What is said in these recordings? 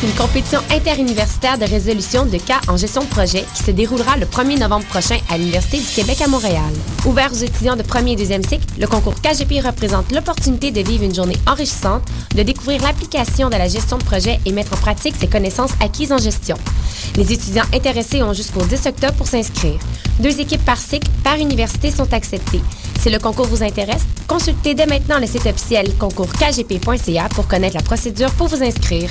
Une compétition interuniversitaire de résolution de cas en gestion de projet qui se déroulera le 1er novembre prochain à l'Université du Québec à Montréal. Ouvert aux étudiants de premier et deuxième cycle, le concours KGP représente l'opportunité de vivre une journée enrichissante, de découvrir l'application de la gestion de projet et mettre en pratique ses connaissances acquises en gestion. Les étudiants intéressés ont jusqu'au 10 octobre pour s'inscrire. Deux équipes par cycle, par université sont acceptées. Si le concours vous intéresse, consultez dès maintenant le site officiel concourskgp.ca pour connaître la procédure pour vous inscrire.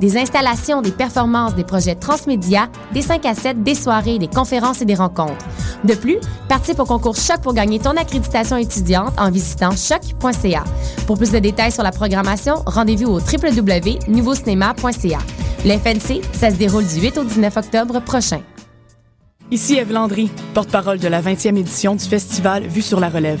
Des installations, des performances, des projets transmédia, des 5 à 7, des soirées, des conférences et des rencontres. De plus, participe au concours Choc pour gagner ton accréditation étudiante en visitant choc.ca. Pour plus de détails sur la programmation, rendez-vous au www.nouveaucinéma.ca. Le FNC, ça se déroule du 8 au 19 octobre prochain. Ici Eve Landry, porte-parole de la 20e édition du festival Vue sur la relève.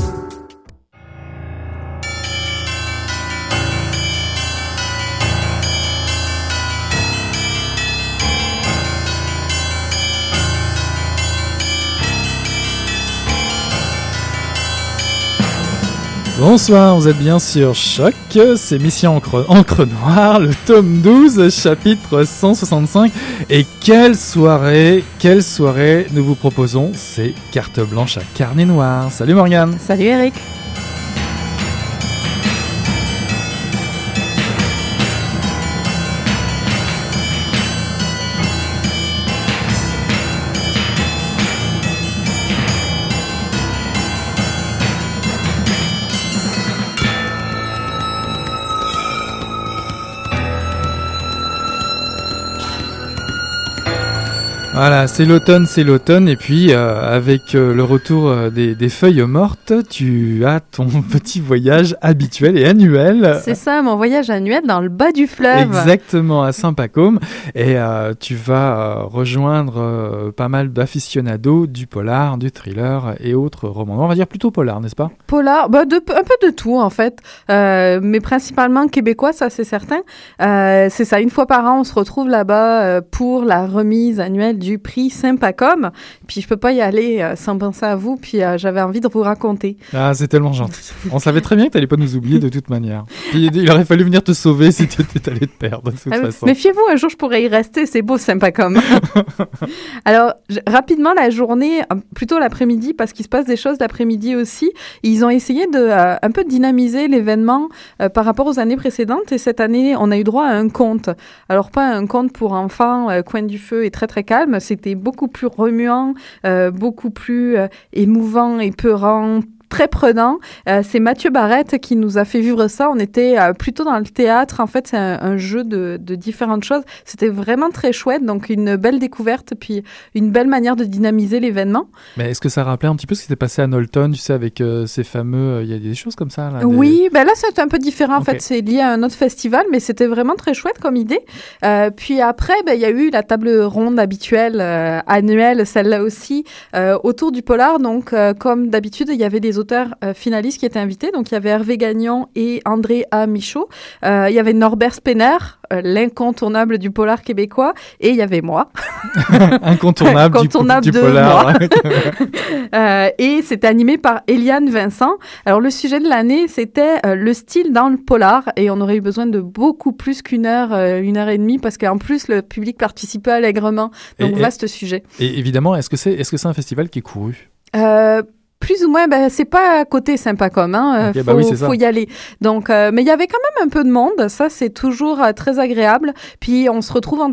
Bonsoir, vous êtes bien sur Choc, c'est Mission Encre, Encre Noire, le tome 12, chapitre 165. Et quelle soirée, quelle soirée nous vous proposons, c'est carte blanche à carnet noir. Salut Morgane Salut Eric. Voilà, c'est l'automne, c'est l'automne, et puis euh, avec euh, le retour euh, des, des feuilles mortes, tu as ton petit voyage habituel et annuel. C'est ça, mon voyage annuel dans le bas du fleuve. Exactement, à Saint-Pacôme, et euh, tu vas rejoindre pas mal d'aficionados du polar, du thriller et autres romans. On va dire plutôt polar, n'est-ce pas? Polar, bah de, un peu de tout en fait, mais principalement québécois, ça c'est certain. C'est ça, une fois par an, on se retrouve là-bas pour la remise annuelle du prix Sympacom. Puis je peux pas y aller euh, sans penser à vous, puis euh, j'avais envie de vous raconter. Ah, c'est tellement gentil. On savait très bien que tu pas nous oublier de toute manière. Puis, il aurait fallu venir te sauver si tu étais allé te perdre, de toute Ah, façon. Méfiez-vous, un jour je pourrais y rester, c'est beau Sympacom. Alors, rapidement, la journée, euh, plutôt l'après-midi, parce qu'il se passe des choses l'après-midi aussi, ils ont essayé de euh, un peu dynamiser l'événement par rapport aux années précédentes, et cette année, on a eu droit à un conte. Alors, pas un conte pour enfants, coin du feu et très très calme, c'était beaucoup plus remuant, euh, beaucoup plus euh, émouvant, épeurant, très prenant. Euh, c'est Mathieu Barrette qui nous a fait vivre ça. On était euh, plutôt dans le théâtre. En fait, c'est un, un jeu de, de différentes choses. C'était vraiment très chouette. Donc, une belle découverte, puis une belle manière de dynamiser l'événement. Mais est-ce que ça rappelait un petit peu ce qui s'était passé à Knowlton, tu sais, avec euh, ces fameux... Il y a des choses comme ça, là des- Oui, ben là, c'est un peu différent. En fait, c'est lié à un autre festival, mais c'était vraiment très chouette comme idée. Puis après, ben, il y a eu la table ronde habituelle, annuelle, celle-là aussi, autour du polar. Donc, comme d'habitude, il y avait des auteurs euh, finalistes qui étaient invités. Donc, il y avait Hervé Gagnon et André A. Michaud. Euh, il y avait Norbert Spener, euh, l'incontournable du polar québécois. Et il y avait moi. Incontournable, du- Incontournable du, polar. moi. Et c'était animé par Eliane Vincent. Alors, le sujet de l'année, c'était le style dans le polar. Et on aurait eu besoin de beaucoup plus qu'une heure, une heure et demie, parce qu'en plus, le public participait allègrement. Donc, Et- et- vaste sujet. Et évidemment, est-ce que c'est est -ce c'est un festival qui est couru? Euh, plus ou moins, ben, c'est pas à côté sympa comme, hein. euh, faut, bah oui, faut y aller. Donc, euh, mais il y avait quand même un peu de monde. Ça, c'est toujours euh, très agréable. Puis on se retrouve en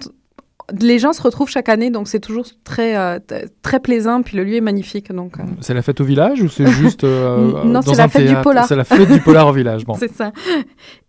les gens se retrouvent chaque année, donc c'est toujours très euh, très plaisant. Puis le lieu est magnifique, donc euh, C'est la fête au village ou c'est juste euh, Non, dans c'est la fête du théâtre? polar. C'est la fête du polar au village. Bon. c'est ça.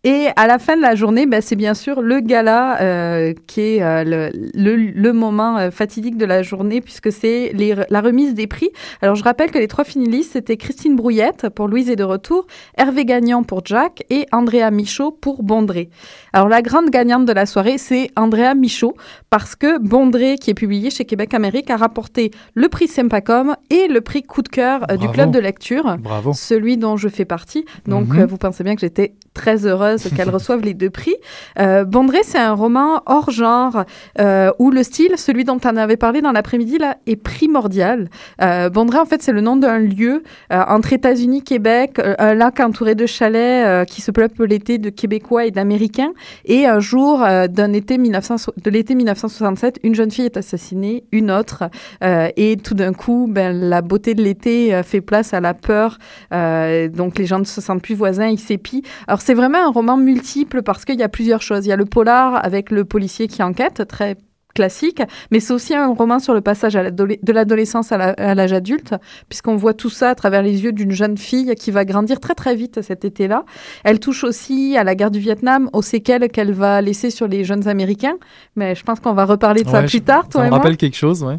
Et à la fin de la journée, ben, c'est bien sûr le gala euh, qui est euh, le, le, le moment euh, fatidique de la journée puisque c'est la remise des prix. Alors je rappelle que les trois finalistes c'était Christine Brouillette pour Louise est de retour, Hervé Gagnant pour Jack et Andrea Michaud pour Bondré. Alors la grande gagnante de la soirée c'est Andrea Michaud parce que Bondré qui est publié chez Québec Amérique a rapporté le prix Sempacom et le prix coup de cœur euh, du club de lecture Bravo. celui dont je fais partie. Donc, Mhm. vous pensez bien que j'étais très heureuse qu'elle reçoive les deux prix. Euh, Bondré, c'est un roman hors genre euh, où le style, celui dont on avait parlé dans l'après-midi, là, est primordial. Euh, Bondré, en fait, c'est le nom d'un lieu entre États-Unis, Québec, un lac entouré de chalets qui se peuple l'été de Québécois et d'Américains. Et un jour d'un été 1900 de l'été 1967, une jeune fille est assassinée, une autre, et tout d'un coup, ben, la beauté de l'été fait place à la peur. Donc les gens ne se sentent plus voisins, ils s'épient. Alors c'est vraiment un roman multiple parce qu'il y a plusieurs choses. Il y a le polar avec le policier qui enquête, très classique, mais c'est aussi un roman sur le passage à de l'adolescence à l'âge adulte, puisqu'on voit tout ça à travers les yeux d'une jeune fille qui va grandir très très vite cet été-là. Elle touche aussi à la guerre du Vietnam, aux séquelles qu'elle va laisser sur les jeunes Américains, mais je pense qu'on va reparler de ça plus je- tard, Ça me rappelle quelque chose, ouais.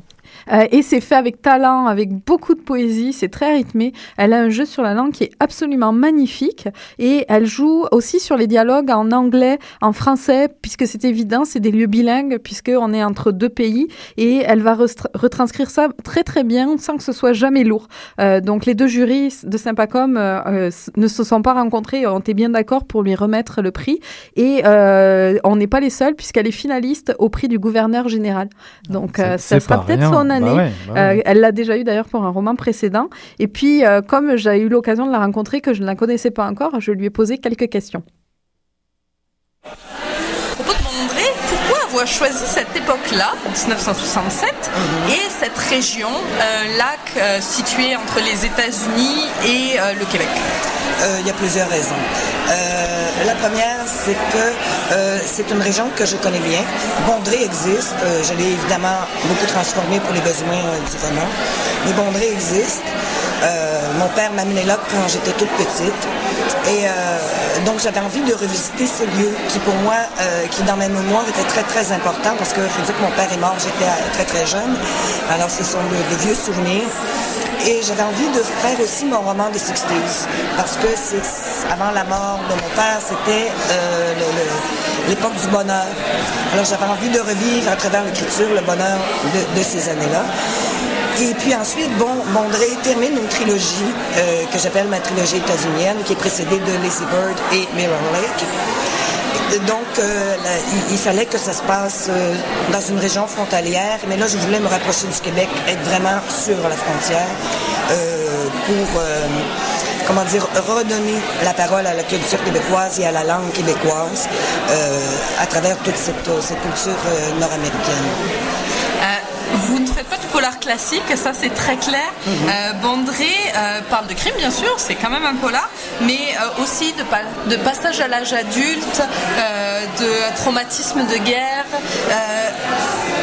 Euh, et c'est fait avec talent, avec beaucoup de poésie, c'est très rythmé. Elle a un jeu sur la langue qui est absolument magnifique et elle joue aussi sur les dialogues en anglais, en français, puisque c'est évident, c'est des lieux bilingues, puisqu'on est entre deux pays et elle va retranscrire ça très très bien sans que ce soit jamais lourd. Euh, donc les deux jurys de Sympacom euh, euh, ne se sont pas rencontrés, ont été bien d'accord pour lui remettre le prix et on n'est pas les seuls puisqu'elle est finaliste au prix du gouverneur général. Donc ça sera peut-être Bah année. ouais, bah ouais. Euh, elle l'a déjà eu d'ailleurs pour un roman précédent. Et puis, euh, comme j'ai eu l'occasion de la rencontrer, que je ne la connaissais pas encore, je lui ai posé quelques questions. À propos de Mondré, pourquoi avoir choisi cette époque-là, 1967, Mhm. et cette région, euh, lac euh, situé entre les États-Unis et euh, le Québec? Il y a plusieurs raisons. Euh, la première, c'est que euh, c'est une région que je connais bien. Bondré existe. Euh, je l'ai évidemment beaucoup transformé pour les besoins euh, du roman. Mais Bondré existe. Euh, mon père m'a amené là quand j'étais toute petite. Et euh, donc j'avais envie de revisiter ce lieu qui pour moi, euh, qui dans ma mémoire était très très important parce que faut dire que mon père est mort, j'étais euh, très très jeune. Alors ce sont de vieux souvenirs. Et j'avais envie de faire aussi mon roman des 60s, parce que c'est avant la mort de mon père, c'était euh, l'époque du bonheur. Alors j'avais envie de revivre à travers l'écriture le bonheur de, ces années-là. Et puis ensuite, bon, termine une trilogie euh, que j'appelle ma trilogie états-unienne, qui est précédée de Lazy Bird et Mirror Lake. Donc, euh, il, fallait que ça se passe euh, dans une région frontalière, mais là, je voulais me rapprocher du Québec, être vraiment sur la frontière euh, pour, comment dire, redonner la parole à la culture québécoise et à la langue québécoise à travers toute cette, culture nord-américaine. Vous ne faites pas du polar classique, ça c'est très clair. Mhm. Euh, Bondré euh, parle de crime, bien sûr, c'est quand même un polar, mais euh, aussi de, pa- de passage à l'âge adulte, de traumatisme de guerre.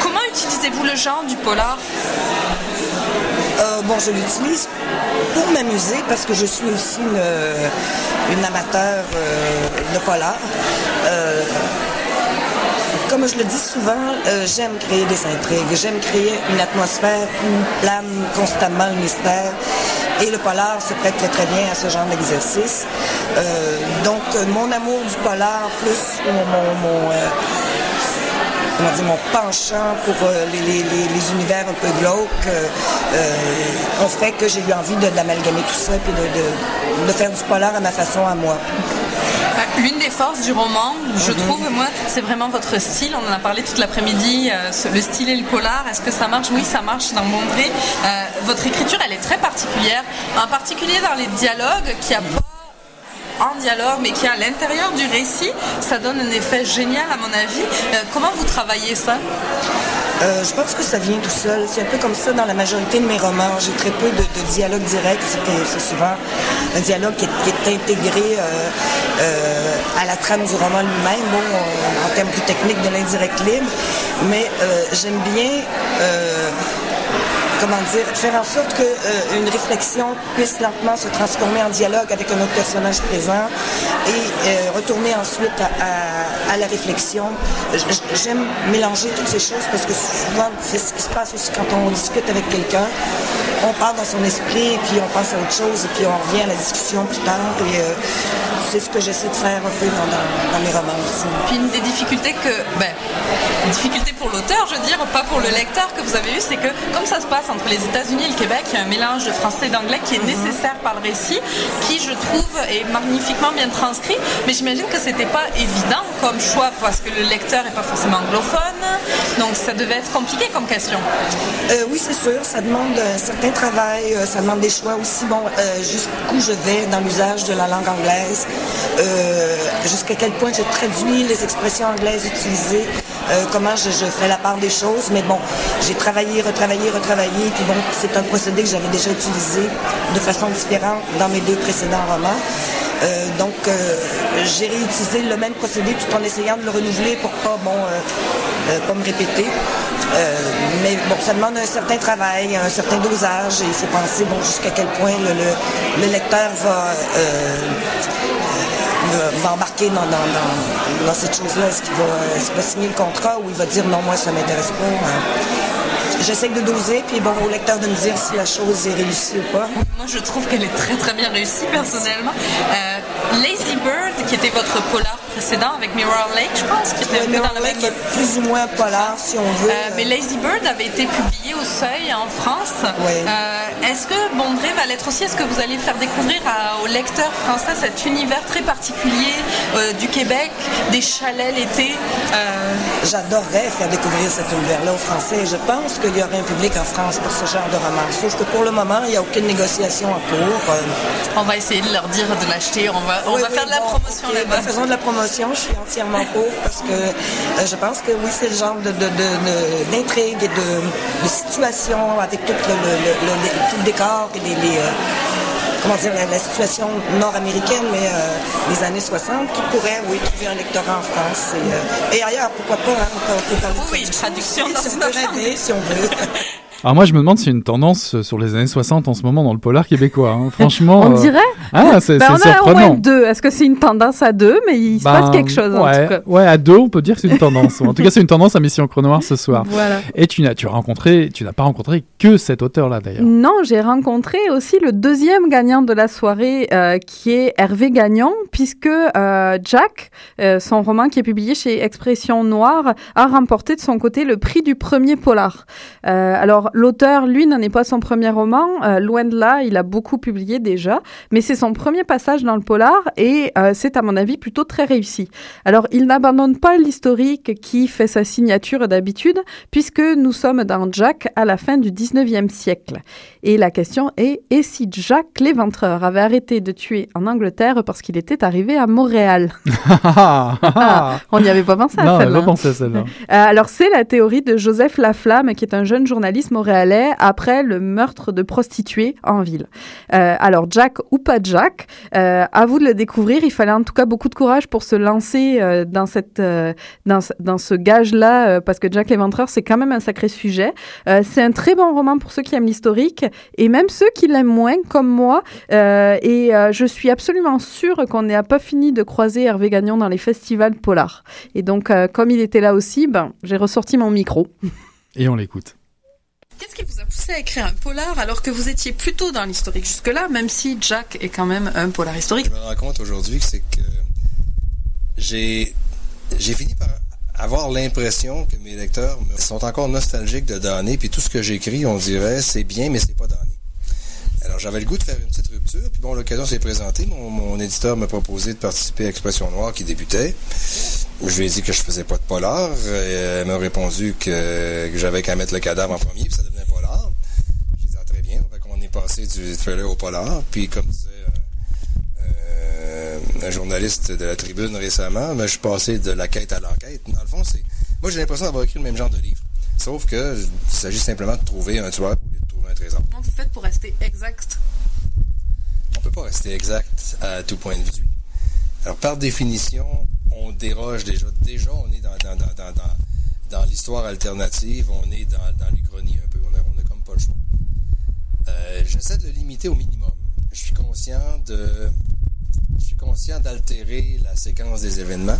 Comment utilisez-vous le genre du polar? Bon, je l'utilise pour m'amuser parce que je suis aussi une, une amateur de polar. Comme je le dis souvent, euh, j'aime créer des intrigues, j'aime créer une atmosphère où plane constamment le mystère. Et le polar se prête très très bien à ce genre d'exercice. Euh, donc, euh, mon amour du polar, plus mon, mon- mon, mon penchant pour les, univers un peu glauques ont fait que j'ai eu envie de, l'amalgamer tout ça de, de, de faire du polar à ma façon à moi. L'une des forces du roman, je Mhm. trouve, moi, c'est vraiment votre style. On en a parlé toute l'après-midi, euh, le style et le polar. Est-ce que ça marche? Oui, ça marche dans Bondré. Euh, votre écriture, elle est très particulière, en particulier dans les dialogues qui a pas en dialogue, mais qui est à l'intérieur du récit. Ça donne un effet génial, à mon avis. Euh, comment vous travaillez ça? Euh, je pense que ça vient tout seul. C'est un peu comme ça dans la majorité de mes romans. J'ai très peu de, dialogue direct. C'est- souvent un dialogue qui est, intégré euh, euh, à la trame du roman lui-même, bon, en termes plus techniques de l'indirect libre. Mais j'aime bien comment dire, faire en sorte qu'une réflexion puisse lentement se transformer en dialogue avec un autre personnage présent et euh, retourner ensuite à, la réflexion. J'aime mélanger toutes ces choses parce que souvent, c'est ce qui se passe aussi quand on discute avec quelqu'un. On part dans son esprit, puis on pense à autre chose, et puis on revient à la discussion plus tard. Et euh, c'est ce que j'essaie de faire un peu dans mes romans aussi. Puis une des difficultés que, ben, difficulté pour l'auteur, je veux dire, pas pour le lecteur que vous avez eu, c'est que comme ça se passe entre les États-Unis et le Québec, il y a un mélange de français et d'anglais qui est nécessaire par le récit, qui je trouve est magnifiquement bien transcrit. Mais j'imagine que c'était pas évident comme choix parce que le lecteur est pas forcément anglophone, donc ça devait être compliqué comme question. Euh, oui, c'est sûr. Ça demande un certain travail. euh, ça demande des choix aussi. Bon, euh, jusqu'où je vais dans l'usage de la langue anglaise. jusqu'à quel point je traduis les expressions anglaises utilisées. comment je, je fais la part des choses. Mais bon, j'ai travaillé, retravaillé, retravaillé. Puis bon, c'est un procédé que j'avais déjà utilisé de façon différente dans mes deux précédents romans. Euh, donc, euh, j'ai réutilisé le même procédé tout en essayant de le renouveler pour pas, bon, euh, pas me répéter. Mais bon, ça demande un certain travail, un certain dosage, et il faut penser, bon, jusqu'à quel point le, le- le lecteur va, va, embarquer dans, dans, dans, cette chose-là. Est-ce qu'il va, va signer le contrat ou il va dire non, moi, ça m'intéresse pas. hein? J'essaie de doser, puis bon, au lecteur de me dire si la chose est réussie ou pas. Moi, je trouve qu'elle est très très bien réussie personnellement. Euh, Lazy Bird, qui était votre polar précédent avec Mirror Lake, je pense, qui était un peu dans la même Lake est plus ou moins polar, si on veut. Euh, mais Lazy Bird avait été publié au Seuil en France. Ouais. Euh, Est-ce que Bondré va l'être aussi? Est-ce que vous allez faire découvrir à- aux lecteurs français cet univers très particulier euh, du Québec, des chalets l'été? J'adorerais faire découvrir cet univers-là aux Français. Je pense qu'il y aurait un public en France pour ce genre de roman. Sauf que pour le moment, il n'y a aucune négociation en cours. On va essayer de leur dire de l'acheter. On va, on oui, va oui, faire de la bon, promotion ok, là-bas. faisons de la promotion, je suis entièrement pour parce que euh, je pense que oui, c'est le genre de, d'intrigue et de, de situation avec tout le, le- le- le- tout le décor et les, les, euh, comment dire, la, la situation nord-américaine, mais euh, des années 60, qui pourrait, oui, trouver un lectorat en France et, euh, et ailleurs, pourquoi pas, hein, on peut- on peut parler de Oui, une traduction dans si on une peut autre langue. rêver, si on veut. Alors moi je me demande y a une tendance euh, sur les années 60 en ce moment dans le polar québécois. hein. Franchement. On euh, dirait Ah, c'est Ben, c'est on a au moins surprenant. deux. Est-ce que c'est une tendance à deux Mais il se Ben, passe quelque chose en ouais, tout cas. Ouais, à deux, on peut dire que c'est une tendance. en tout cas, c'est une tendance à Mission Chrono Noir ce soir. Voilà. Et tu n'as, tu as rencontré, tu n'as pas rencontré que cet auteur-là d'ailleurs. Non, j'ai rencontré aussi le deuxième gagnant de la soirée, euh, qui est Hervé Gagnon, puisque euh, Jack, son roman qui est publié chez Expression Noire, a remporté de son côté le prix du premier polar. Alors, l'auteur, lui, n'en est pas son premier roman. euh, loin de là, il a beaucoup publié déjà, mais c'est son premier passage dans le polar et euh, c'est, à mon avis, plutôt très réussi. Alors, il n'abandonne pas l'historique qui fait sa signature d'habitude, puisque nous sommes dans Jack à la fin du 19e siècle. Et la question est, et si Jack l'éventreur avait arrêté de tuer en Angleterre parce qu'il était arrivé à Montréal? Ah, On n'y avait pas pensé à non, celle-là. pas pensé à celle-là. Euh, alors, c'est la théorie de Joseph Laflamme, qui est un jeune journaliste après le meurtre de prostituées en ville. Euh, alors, Jack ou pas Jack, euh, à vous de le découvrir. Il fallait en tout cas beaucoup de courage pour se lancer euh, dans, cette, dans, ce- gage-là, euh, parce que Jack l'Éventreur, c'est quand même un sacré sujet. C'est un très bon roman pour ceux qui aiment l'historique, et même ceux qui l'aiment moins, comme moi. Et je suis absolument sûre qu'on n'a pas fini de croiser Hervé Gagnon dans les festivals polars. Et donc, comme il était là aussi, ben, j'ai ressorti mon micro. Et on l'écoute. Qu'est-ce qui vous a poussé à écrire un polar alors que vous étiez plutôt dans l'historique jusque-là, même si Jack est quand même un polar historique? Je me rends compte aujourd'hui que c'est que j'ai fini par avoir l'impression que mes lecteurs sont encore nostalgiques de Donné, puis tout ce que j'écris, on dirait, c'est bien, mais c'est pas Donné. Alors, j'avais le goût de faire une petite rupture, puis bon, l'occasion s'est présentée. Mon, mon éditeur m'a proposé de participer à Expression Noire qui débutait. Je lui ai dit que je faisais pas de polar. Euh, Elle m'a répondu que, que j'avais qu'à mettre le cadavre en premier, puis ça devenait polar. J'ai dit, ah, très bien. Fait qu'on est passé du thriller au polar. Puis, comme disait euh, un journaliste de la tribune récemment, ben, je suis passé de la quête à l'enquête. Dans le fond, c'est. Moi, j'ai l'impression d'avoir écrit le même genre de livre. Sauf que il s'agit simplement de trouver un tueur au lieu de trouver un trésor. Comment vous faites pour rester exact? On peut pas rester exact à tout point de vue. Alors, par définition, on déroge déjà. Déjà, on est dans, dans, dans, dans, dans, l'histoire alternative, on est dans, dans l'Uchronie un peu. On a, on a comme pas le choix. Euh, J'essaie de le limiter au minimum. Je suis conscient de. Je suis conscient d'altérer la séquence des événements.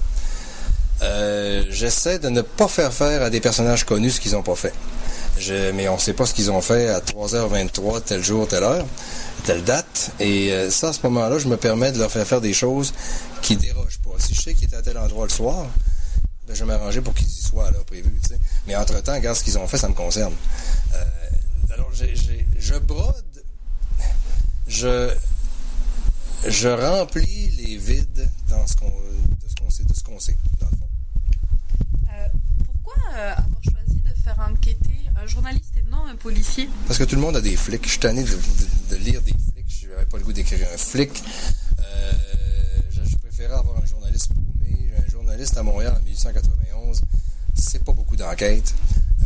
Euh, J'essaie de ne pas faire faire à des personnages connus ce qu'ils n'ont pas fait. Mais on ne sait pas ce qu'ils ont fait à 3h23, tel jour, telle heure, telle date. Et euh, ça, à ce moment-là, je me permets de leur faire faire des choses qui dérogent. Si je sais qu'ils étaient à tel endroit le soir, ben, je vais m'arranger pour qu'ils y soient à l'heure prévue. tu sais. Mais entre-temps, regarde ce qu'ils ont fait, ça me concerne. Euh, alors, je brode, je, je remplis les vides dans ce qu'on, de ce qu'on sait, de ce qu'on sait, dans le fond. Euh, Pourquoi euh, avoir choisi de faire enquêter un journaliste et non un policier? Parce que tout le monde a des flics. Je suis tanné de, de- de lire des flics. Je n'avais pas le goût d'écrire un flic. Euh, je, je préférais avoir un journaliste à Montréal en 1891, c'est pas beaucoup d'enquêtes.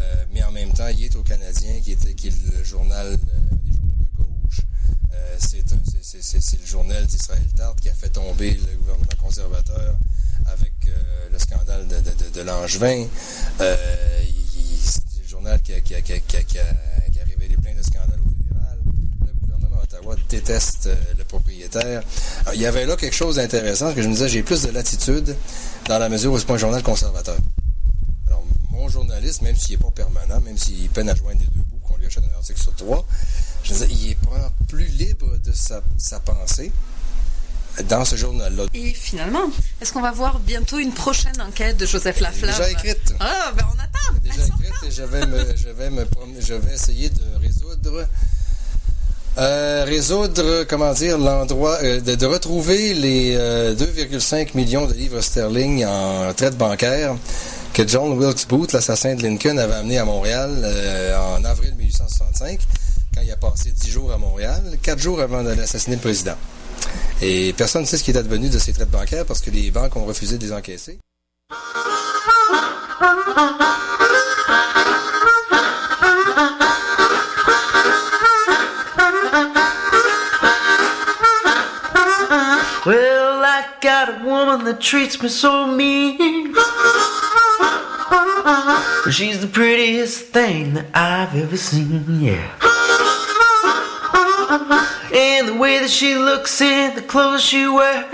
Euh, mais en même temps, il est au Canadien, qui, était, qui est le journal euh, des journaux de gauche. Euh, c'est le journal d'Israël Tarte qui a fait tomber le gouvernement conservateur avec euh, le scandale de, de, de, Langevin. C'est le journal qui a, qui, a, qui, a, qui, a, révélé plein de scandales au fédéral. Le gouvernement d'Ottawa déteste le Alors, il y avait là quelque chose d'intéressant, parce que je me disais, j'ai plus de latitude dans la mesure où c'est pas un journal conservateur. Alors, mon journaliste, même s'il n'est pas permanent, même s'il peine à joindre les deux bouts, qu'on lui achète un article sur trois, je me disais, il est plus libre de sa, sa pensée dans ce journal-là. Et finalement, est-ce qu'on va voir bientôt une prochaine enquête de Joseph Laflamme? Déjà écrite. Ah, ben on attend. déjà écrite et je vais me, je vais me je vais essayer de résoudre euh, résoudre comment dire l'endroit euh, de, retrouver les euh, 2,5 millions de livres sterling en traite bancaire que John Wilkes Booth, l'assassin de Lincoln, avait amené à Montréal euh, en avril 1865 quand il a passé 10 jours à Montréal, 4 jours avant d'aller assassiner le président. Et personne ne sait ce qui est advenu de ces traites bancaires parce que les banques ont refusé de les encaisser. Woman that treats me so mean. She's the prettiest thing that I've ever seen, yeah. And the way that she looks in the clothes she wears.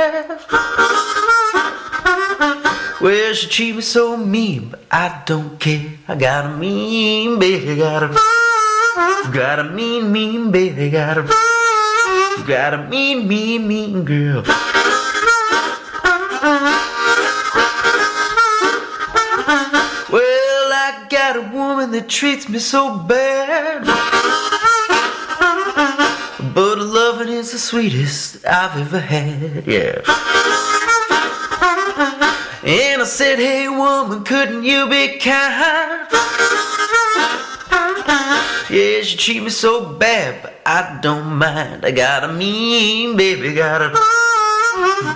Well, she treat me so mean, but I don't care. I got a mean baby, got a, got a mean, mean baby, got a, got a mean, mean, mean girl. That treats me so bad. But loving is the sweetest I've ever had, yeah. And I said, hey woman, couldn't you be kind? Yeah, she treat me so bad, but I don't mind. I got a mean baby, got a,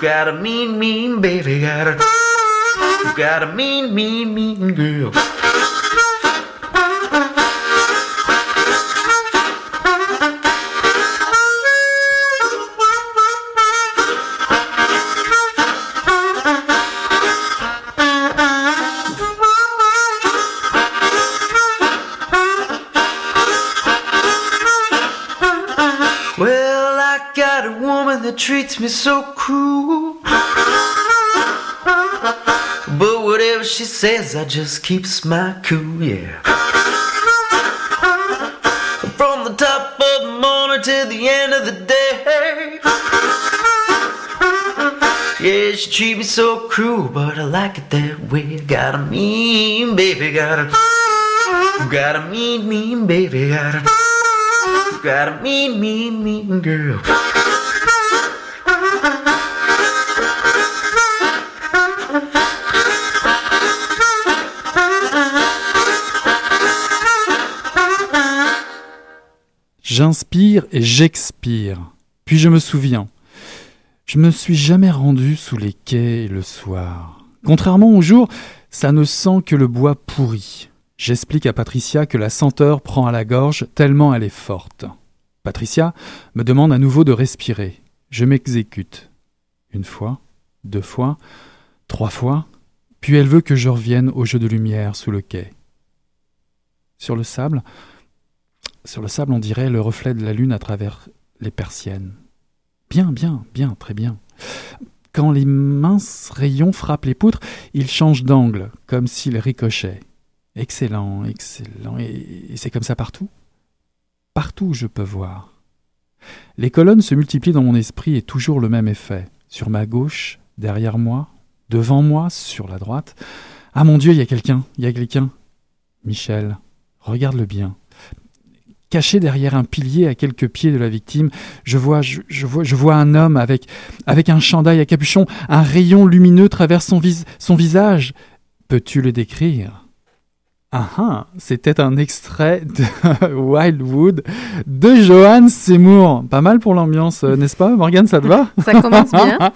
got a mean, mean baby, got a, got a mean, mean, mean girl. That treats me so cruel. But whatever she says, I just keeps my cool, yeah. From the top of the morning to the end of the day. Yeah, she treat me so cruel, but I like it that way. Got a mean baby, got a, got a mean, mean baby, got a, got a mean, mean, mean girl. J'inspire et j'expire. Puis je me souviens. Je me suis jamais rendu sous les quais le soir. Contrairement au jour, ça ne sent que le bois pourri. J'explique à Patricia que la senteur prend à la gorge tellement elle est forte. Patricia me demande à nouveau de respirer. Je m'exécute. Une fois, deux fois, trois fois, puis elle veut que je revienne au jeu de lumière sous le quai. Sur le sable, sur le sable, on dirait le reflet de la lune à travers les persiennes. Bien, bien, bien, très bien. Quand les minces rayons frappent les poutres, ils changent d'angle, comme s'ils ricochaient. Excellent, excellent. Et, et c'est comme ça partout? Partout je peux voir. Les colonnes se multiplient dans mon esprit et toujours le même effet. Sur ma gauche, derrière moi, devant moi, sur la droite. Ah mon Dieu, il y a quelqu'un, il y a quelqu'un. Michel, regarde-le bien. Caché derrière un pilier à quelques pieds de la victime, je vois, je, je vois, je vois un homme avec, avec un chandail à capuchon, un rayon lumineux traverse son, vis- son visage. Peux-tu le décrire? Ah ah, c'était un extrait de Wildwood de Johan Seymour. Pas mal pour l'ambiance, euh, n'est-ce pas, Morgane, ça te va? Ça commence bien.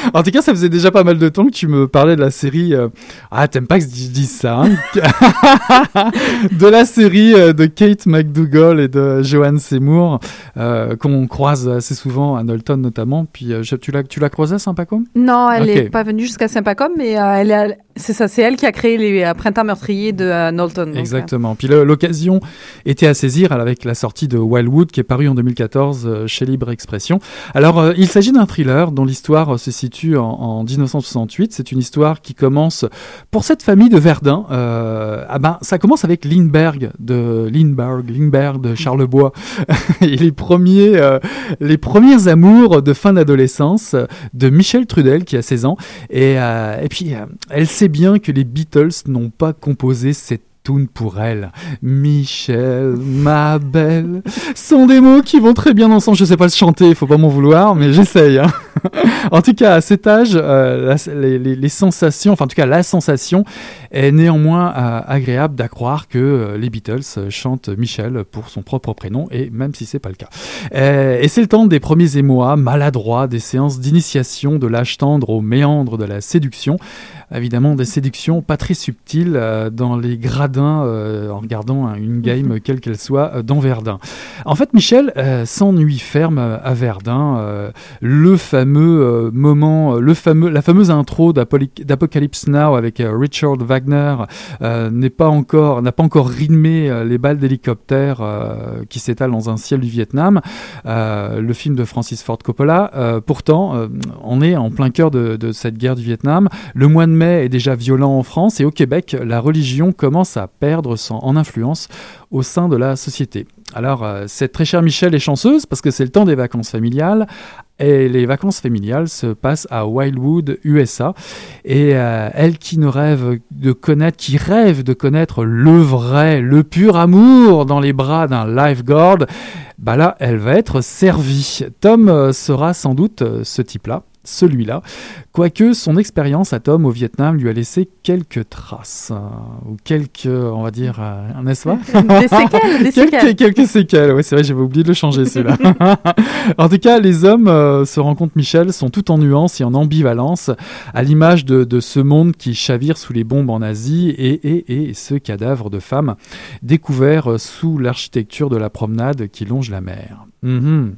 En tout cas, ça faisait déjà pas mal de temps que tu me parlais de la série. euh, Ah, t'aimes pas que je dise ça hein De la série euh, de Kate McDougall et de Johan Seymour, euh, qu'on croise assez souvent à Knowlton notamment. Puis euh, tu l'as tu l'as croisée à Saint-Pacôme Non, elle n'est pas venue jusqu'à Saint-Pacôme, mais elle c'est ça, c'est elle qui a créé les printemps meurtriers de Knowlton. donc, Exactement. Puis l'occasion était à saisir avec la sortie de Wildwood qui est paru en 2014 euh, chez Libre Expression. Alors il s'agit d'un thriller dont l'histoire se situe en, en 1968. C'est une histoire qui commence pour cette famille de Verdun. euh, ah ben ça commence avec Lindbergh de Lindbergh, Lindbergh de Charlebois et les premiers euh, les premiers amours de fin d'adolescence de Michel Trudel qui a 16 ans et, euh, et puis elle sait bien que les Beatles n'ont pas composé cette pour elle. Michel, ma belle, sont des mots qui vont très bien ensemble. Je sais pas le chanter, faut pas m'en vouloir, mais j'essaye. hein. en tout cas, à cet âge, euh, les, sensations, enfin en tout cas la sensation est néanmoins euh, agréable d'accroire que euh, les Beatles chantent Michel pour son propre prénom, et même si c'est pas le cas. Et c'est le temps des premiers émois maladroits, des séances d'initiation de l'âge tendre aux méandres de la séduction. Évidemment, des séductions pas très subtiles euh, dans les gradins euh, en regardant hein, une game, quelle qu'elle soit, euh, dans Verdun. En fait, Michel s'ennuie ferme à Verdun. le fameux moment, le fameux, la fameuse intro d'Apocalypse Now avec Richard Wagner n'est pas encore, n'a pas encore rythmé les balles d'hélicoptère qui s'étalent dans un ciel du Vietnam. Le film de Francis Ford Coppola. Pourtant, on est en plein cœur de, de cette guerre du Vietnam. Le mois de est déjà violent en France et au Québec, la religion commence à perdre son, en influence au sein de la société. Alors, euh, cette très chère Michel est chanceuse parce que c'est le temps des vacances familiales. Et les vacances familiales se passent à Wildwood, USA. Et euh, elle qui ne rêve de connaître, qui rêve de connaître le vrai, le pur amour dans les bras d'un lifeguard, bah là, elle va être servie. Tom euh, sera sans doute ce type-là, celui-là. Quoique son expérience à Tom au Vietnam lui a laissé quelques traces, euh, ou quelques, on va dire, euh, n'est-ce pas Des séquelles, des quelques, séquelles. quelques séquelles, oui, c'est vrai, j'avais oublié de le changer celui-là. en tout cas, les hommes euh, se rencontrent Michel sont tout en nuances et en ambivalence, à l'image de, de ce monde qui chavire sous les bombes en Asie et, et, et ce cadavre de femme découvert euh, sous l'architecture de la promenade qui longe la mer. Mhm.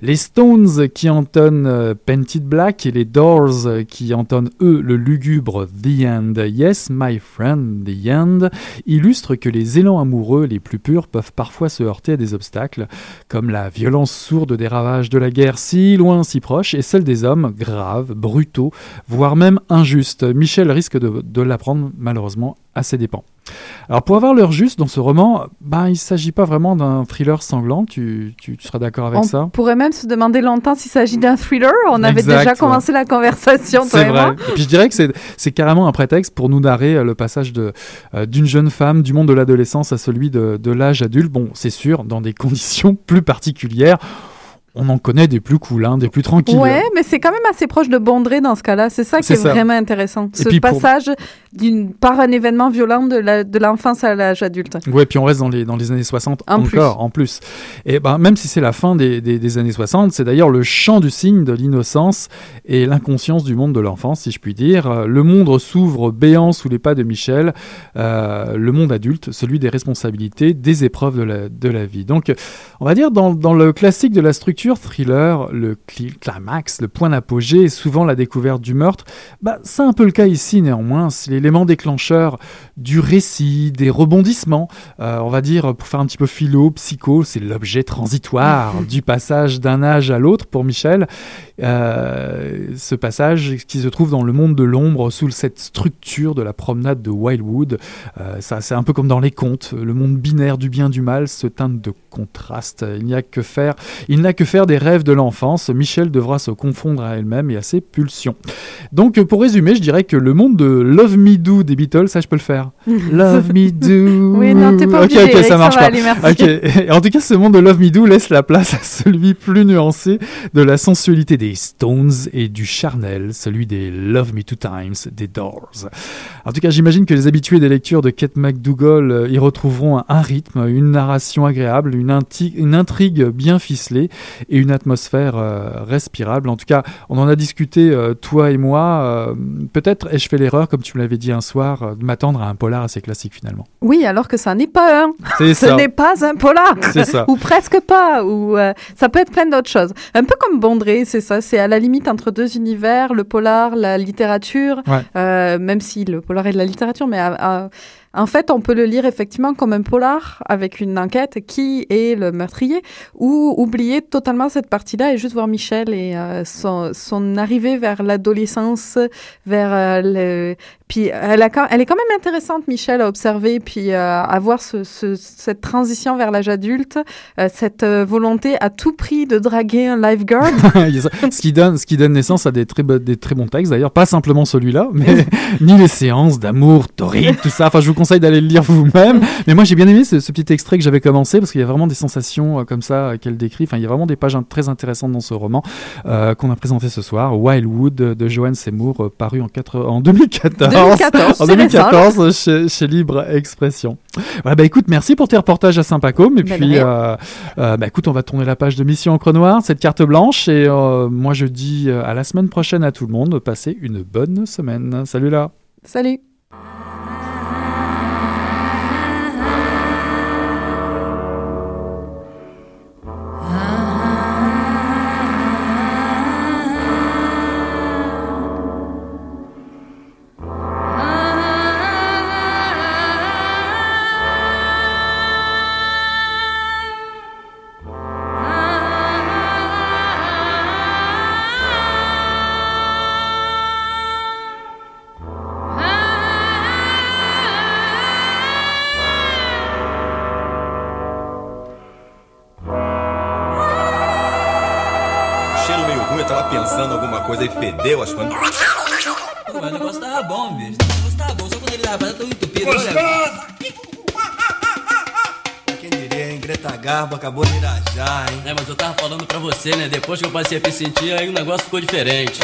Les Stones qui entonnent euh, Painted Black et les Doors qui entonnent eux le lugubre The End. Yes, my friend, The End illustrent que les élans amoureux les plus purs peuvent parfois se heurter à des obstacles, comme la violence sourde des ravages de la guerre si loin, si proche, et celle des hommes graves, brutaux, voire même injustes. Michel risque de l'apprendre malheureusement à ses dépens. Alors pour avoir l'heure juste dans ce roman, ben, il ne s'agit pas vraiment d'un thriller sanglant, tu, tu- tu seras d'accord avec On ça? pourrait même se demander longtemps s'il s'agit d'un thriller. On avait déjà ouais. commencé la conversation, C'est et vrai. moi. Et puis je dirais que c'est, c'est carrément un prétexte pour nous narrer euh, le passage de, euh, d'une jeune femme du monde de l'adolescence à celui de, de l'âge adulte. Bon, c'est sûr, dans des conditions plus particulières. On en connaît des plus cool, hein, des plus tranquilles. Ouais, mais c'est quand même assez proche de Bondré dans ce cas-là. C'est ça qui est, vraiment intéressant. Et Ce pour- passage d'une, par un événement violent de, l'enfance à l'âge adulte. Ouais, puis on reste dans les, dans les années 60 En encore, plus. en plus. Et ben, même si c'est la fin des, des, des années 60, c'est d'ailleurs le chant du signe de l'innocence et l'inconscience du monde de l'enfance, si je puis dire. Euh, Le monde s'ouvre béant sous les pas de Michel, euh, le monde adulte, celui des responsabilités, des épreuves de la, de la vie. Donc, on va dire, dans, dans le classique de la structure thriller, le cli- climax, le point d'apogée souvent la découverte du meurtre. Bah, c'est un peu le cas ici, néanmoins. L'élément déclencheur du récit, des rebondissements. Euh, on va dire, pour faire un petit peu philo, psycho, c'est l'objet transitoire du passage d'un âge à l'autre pour Michel. Euh, ce passage qui se trouve dans le monde de l'ombre, sous cette structure de la promenade de Wildwood. Euh, ça, c'est un peu comme dans les contes. Le monde binaire du bien du mal se teinte de contraste. Il n'y a que faire, il n'a que faire des rêves de l'enfance. Michel devra se confondre à elle-même et à ses pulsions. Donc, pour résumer, je dirais que le monde de Love Me Do des Beatles, ça, je peux le faire. Love Me Do. Oui, non, t'es pas Ok, obligé, ok, Eric, ça marche pas. aller. Ok. Et En tout cas, ce monde de Love Me Do laisse la place à celui plus nuancé de la sensualité des Stones et du charnel, celui des Love Me Two Times des Doors. En tout cas, j'imagine que les habitués des lectures de Kate McDougall euh, y retrouveront un, rythme, une narration agréable, une, inti- une intrigue bien ficelée et une atmosphère euh, respirable. En tout cas, on en a discuté, euh, toi et moi. euh, Peut-être ai-je fait l'erreur, comme tu me l'avais dit un soir, de m'attendre à un polar assez classique finalement. Oui, alors que ça n'est pas un. C'est Ce ça. n'est pas un polar. C'est ça. ou presque pas. Ou euh, ça peut être plein d'autres choses. Un peu comme Bondré, c'est ça. C'est à la limite entre deux univers, le polar, la littérature. Ouais. Euh, même si le polar est de la littérature, mais à- à- en fait, on peut le lire effectivement comme un polar avec une enquête qui est le meurtrier, ou oublier totalement cette partie-là et juste voir Michel et euh, son, son arrivée vers l'adolescence, vers euh, le. Puis elle, a, quand- elle est quand même intéressante, Michel, à observer, puis euh, à voir ce, ce- cette transition vers l'âge adulte, euh, cette euh, volonté à tout prix de draguer un lifeguard. Ce, qui donne, ce qui donne naissance à des très, des très bons textes, d'ailleurs, pas simplement celui-là, mais ni les séances d'amour torride, tout ça. Enfin, je vous conseille d'aller le lire vous-même. Mais moi, j'ai bien aimé ce, ce petit extrait que j'avais commencé parce qu'il y a vraiment des sensations euh, comme ça euh, qu'elle décrit. Enfin, il y a vraiment des pages très intéressantes dans ce roman euh, qu'on a présenté ce soir, Wildwood de, Joanne Seymour, paru en, quatre- en 2014. 2014, en c'est 2014 chez, chez Libre Expression. Voilà, bah écoute, merci pour tes reportages à Saint-Pacôme. Et Ben, puis, euh, euh, bah écoute, on va tourner la page de Mission Encre Noire, cette carte blanche. Et euh, moi, je dis euh, à la semaine prochaine à tout le monde. Passez une bonne semaine. Salut là. Salut. Coisa e fedeu, que. Pô, mas o negócio tava bom, bicho. O negócio tava bom, só quando ele tava tão entupido. Olha, Quem diria, hein? Greta Garbo acabou de irajar, hein? É, mas eu tava falando pra você, né? Depois que eu passei a me sentir, aí o negócio ficou diferente.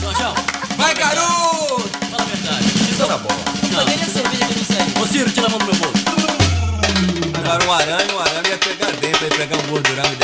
Jorjão, Vai, garoto! fala a verdade. Isso na bola. Não. Cadê a cerveja que eu não sei? Ô Ciro, tira a mão do meu bolso. Agora um arame, um arame ia pegar dentro, ia pegar um gordurão